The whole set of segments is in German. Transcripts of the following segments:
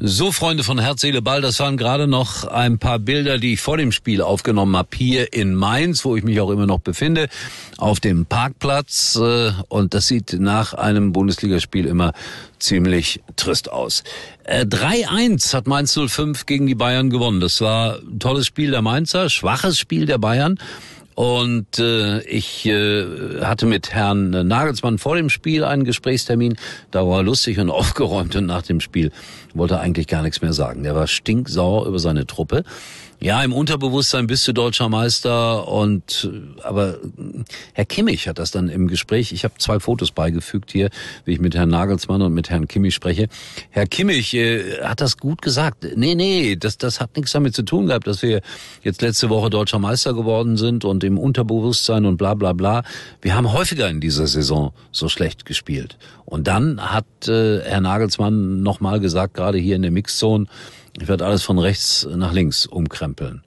So, Freunde von Herz, Seele, Ball, das waren gerade noch ein paar Bilder, die ich vor dem Spiel aufgenommen habe, hier in Mainz, wo ich mich auch immer noch befinde, auf dem Parkplatz. äh, Und das sieht nach einem Bundesligaspiel immer ziemlich trist aus. Äh, 3-1 hat Mainz 05 gegen die Bayern gewonnen. Das war ein tolles Spiel der Mainzer, schwaches Spiel der Bayern. Und äh, ich äh, hatte mit Herrn Nagelsmann vor dem Spiel einen Gesprächstermin. Da war er lustig und aufgeräumt und nach dem Spiel wollte er eigentlich gar nichts mehr sagen. Der war stinksauer über seine Truppe. Ja, im Unterbewusstsein bist du deutscher Meister und äh, aber äh, Herr Kimmich hat das dann im Gespräch, ich habe zwei Fotos beigefügt hier, wie ich mit Herrn Nagelsmann und mit Herrn Kimmich spreche. Herr Kimmich äh, hat das gut gesagt. Nee, nee, das das hat nichts damit zu tun gehabt, dass wir jetzt letzte Woche deutscher Meister geworden sind und im Unterbewusstsein und bla bla bla. Wir haben häufiger in dieser Saison so schlecht gespielt. Und dann hat äh, Herr Nagelsmann nochmal gesagt, gerade hier in der Mixzone, ich werde alles von rechts nach links umkrempeln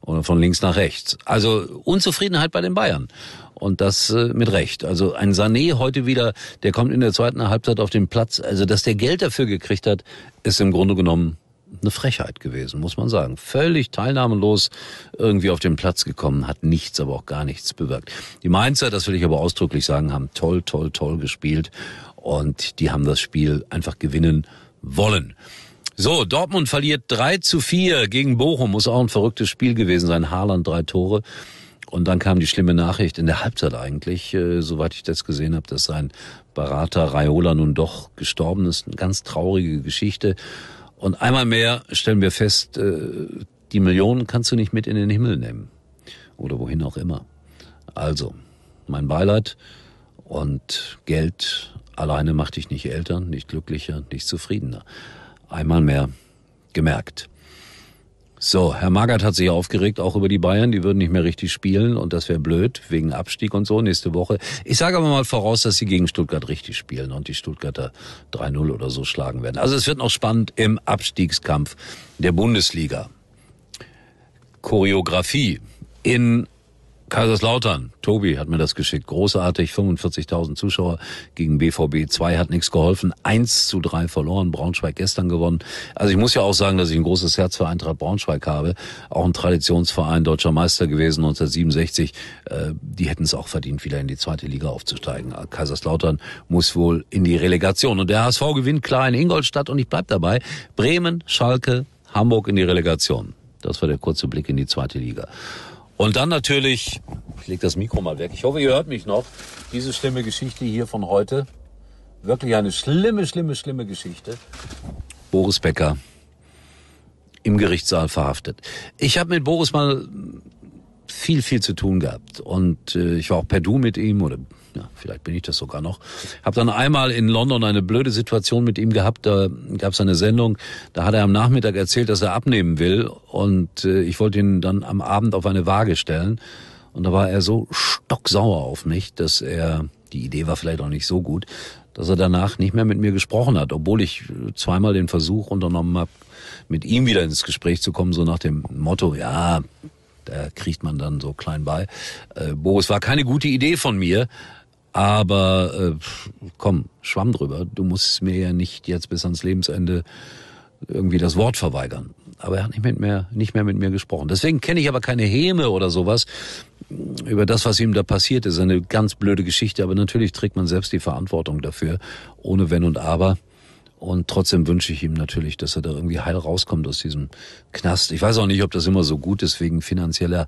oder von links nach rechts. Also Unzufriedenheit bei den Bayern. Und das äh, mit Recht. Also ein Sané heute wieder, der kommt in der zweiten Halbzeit auf den Platz. Also dass der Geld dafür gekriegt hat, ist im Grunde genommen eine Frechheit gewesen, muss man sagen. Völlig teilnahmelos irgendwie auf den Platz gekommen, hat nichts, aber auch gar nichts bewirkt. Die Mainzer, das will ich aber ausdrücklich sagen, haben toll, toll, toll gespielt und die haben das Spiel einfach gewinnen wollen. So, Dortmund verliert 3 zu 4 gegen Bochum, muss auch ein verrücktes Spiel gewesen sein. Haaland drei Tore. Und dann kam die schlimme Nachricht in der Halbzeit eigentlich, äh, soweit ich das gesehen habe, dass sein Berater Raiola nun doch gestorben ist. Eine ganz traurige Geschichte. Und einmal mehr stellen wir fest, äh, die Millionen kannst du nicht mit in den Himmel nehmen. Oder wohin auch immer. Also, mein Beileid und Geld alleine macht dich nicht älter, nicht glücklicher, nicht zufriedener. Einmal mehr gemerkt. So, Herr Magath hat sich aufgeregt, auch über die Bayern. Die würden nicht mehr richtig spielen und das wäre blöd, wegen Abstieg und so nächste Woche. Ich sage aber mal voraus, dass sie gegen Stuttgart richtig spielen und die Stuttgarter 3-0 oder so schlagen werden. Also es wird noch spannend im Abstiegskampf der Bundesliga. Choreografie in Kaiserslautern, Tobi hat mir das geschickt. Großartig, 45.000 Zuschauer gegen BVB 2 hat nichts geholfen. 1 zu 3 verloren, Braunschweig gestern gewonnen. Also ich muss ja auch sagen, dass ich ein großes Herz für Eintracht Braunschweig habe. Auch ein Traditionsverein, deutscher Meister gewesen 1967. Äh, die hätten es auch verdient, wieder in die zweite Liga aufzusteigen. Kaiserslautern muss wohl in die Relegation. Und der HSV gewinnt klar in Ingolstadt und ich bleib dabei. Bremen, Schalke, Hamburg in die Relegation. Das war der kurze Blick in die zweite Liga. Und dann natürlich, ich leg das Mikro mal weg. Ich hoffe, ihr hört mich noch. Diese schlimme Geschichte hier von heute. Wirklich eine schlimme, schlimme, schlimme Geschichte. Boris Becker im Gerichtssaal verhaftet. Ich habe mit Boris mal viel, viel zu tun gehabt. Und äh, ich war auch per Du mit ihm oder ja, vielleicht bin ich das sogar noch. Hab dann einmal in London eine blöde Situation mit ihm gehabt. Da gab es eine Sendung, da hat er am Nachmittag erzählt, dass er abnehmen will. Und äh, ich wollte ihn dann am Abend auf eine Waage stellen. Und da war er so stocksauer auf mich, dass er, die Idee war vielleicht auch nicht so gut, dass er danach nicht mehr mit mir gesprochen hat, obwohl ich zweimal den Versuch unternommen habe, mit ihm wieder ins Gespräch zu kommen, so nach dem Motto, ja, da kriegt man dann so klein bei. Äh, Boris war keine gute Idee von mir, aber äh, komm, schwamm drüber. Du musst mir ja nicht jetzt bis ans Lebensende irgendwie das Wort verweigern. Aber er hat nicht, mit mehr, nicht mehr mit mir gesprochen. Deswegen kenne ich aber keine Häme oder sowas über das, was ihm da passiert ist. Eine ganz blöde Geschichte, aber natürlich trägt man selbst die Verantwortung dafür, ohne Wenn und Aber. Und trotzdem wünsche ich ihm natürlich, dass er da irgendwie heil rauskommt aus diesem Knast. Ich weiß auch nicht, ob das immer so gut ist, wegen finanzieller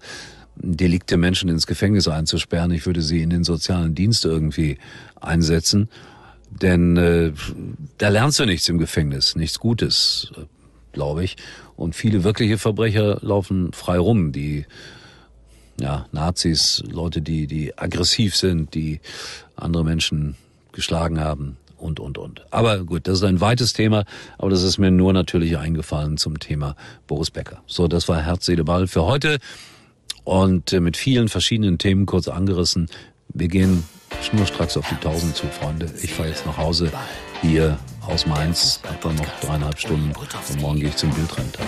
Delikte Menschen ins Gefängnis einzusperren. Ich würde sie in den sozialen Dienst irgendwie einsetzen. Denn äh, da lernst du nichts im Gefängnis, nichts Gutes. glaube ich. Und viele wirkliche Verbrecher laufen frei rum, die ja, Nazis, Leute, die, die aggressiv sind, die andere Menschen geschlagen haben und, und, und. Aber gut, das ist ein weites Thema, aber das ist mir nur natürlich eingefallen zum Thema Boris Becker. So, das war Herz, Seele, Ball für heute und äh, mit vielen verschiedenen Themen kurz angerissen. Wir gehen schnurstracks auf die 1000 zu, Freunde. Ich fahre jetzt nach Hause hier aus Mainz, dann noch dreieinhalb Stunden und morgen gehe ich zum Bildrenntag,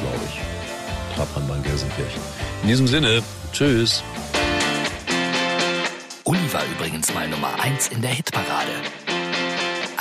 glaube ich. Trabrand bei Gelsenkirchen. In diesem Sinne, tschüss. Uli war übrigens mal Nummer eins in der Hitparade.